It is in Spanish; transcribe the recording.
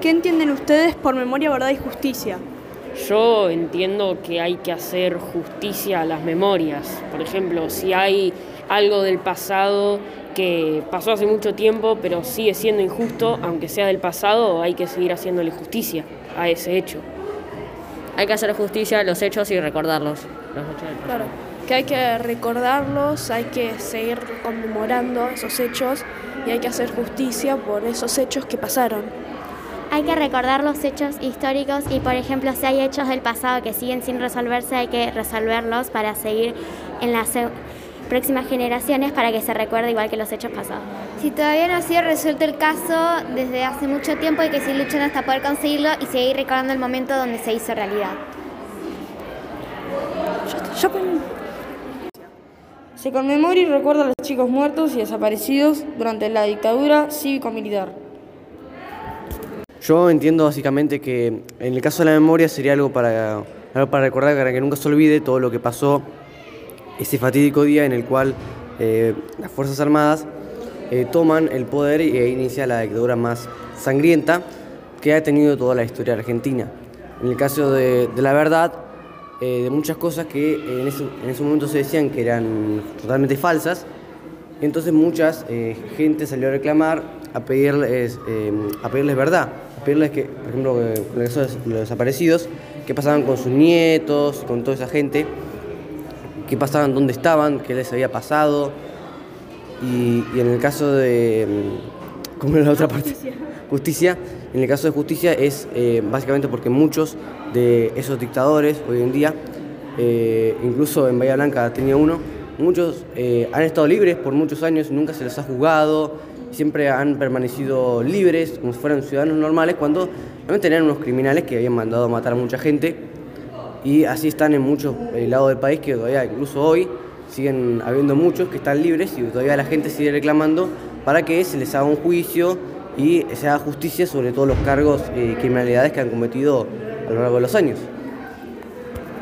¿Qué entienden ustedes por memoria, verdad y justicia? Yo entiendo que hay que hacer justicia a las memorias. Por ejemplo, si hay algo del pasado que pasó hace mucho tiempo, pero sigue siendo injusto, aunque sea del pasado, hay que seguir haciéndole justicia a ese hecho. Hay que hacer justicia a los hechos y recordarlos. Claro, que hay que recordarlos, hay que seguir conmemorando esos hechos y hay que hacer justicia por esos hechos que pasaron. Hay que recordar los hechos históricos y, por ejemplo, si hay hechos del pasado que siguen sin resolverse, hay que resolverlos para seguir en las próximas generaciones para que se recuerde igual que los hechos pasados. Si todavía no ha sido resuelto el caso desde hace mucho tiempo, hay que seguir luchando hasta poder conseguirlo y seguir recordando el momento donde se hizo realidad. Se conmemora y recuerda a los chicos muertos y desaparecidos durante la dictadura cívico-militar. Yo entiendo básicamente que en el caso de la memoria sería algo para, algo para recordar, para que nunca se olvide todo lo que pasó ese fatídico día en el cual eh, las Fuerzas Armadas eh, toman el poder e inicia la dictadura más sangrienta que ha tenido toda la historia argentina. En el caso de, la verdad, eh, de muchas cosas que en ese, en ese, momento se decían que eran totalmente falsas, entonces muchas gente salió a reclamar, a pedirles, a pedirles verdad, a pedirles que, por ejemplo, caso de los desaparecidos, qué pasaban con sus nietos, con toda esa gente qué pasaban, dónde estaban, qué les había pasado. Y, en el caso de. Mm, ¿Cómo era la otra parte? Justicia. En el caso de justicia es eh, básicamente porque muchos de esos dictadores hoy en día, eh, incluso en Bahía Blanca tenía uno, muchos eh, han estado libres por muchos años, nunca se les ha juzgado, siempre han permanecido libres como si fueran ciudadanos normales cuando realmente eran unos criminales que habían mandado a matar a mucha gente y así están en muchos eh, lados del país que todavía, incluso hoy, siguen habiendo muchos que están libres y todavía la gente sigue reclamando para que se les haga un juicio y se haga justicia sobre todos los cargos y criminalidades que han cometido a lo largo de los años.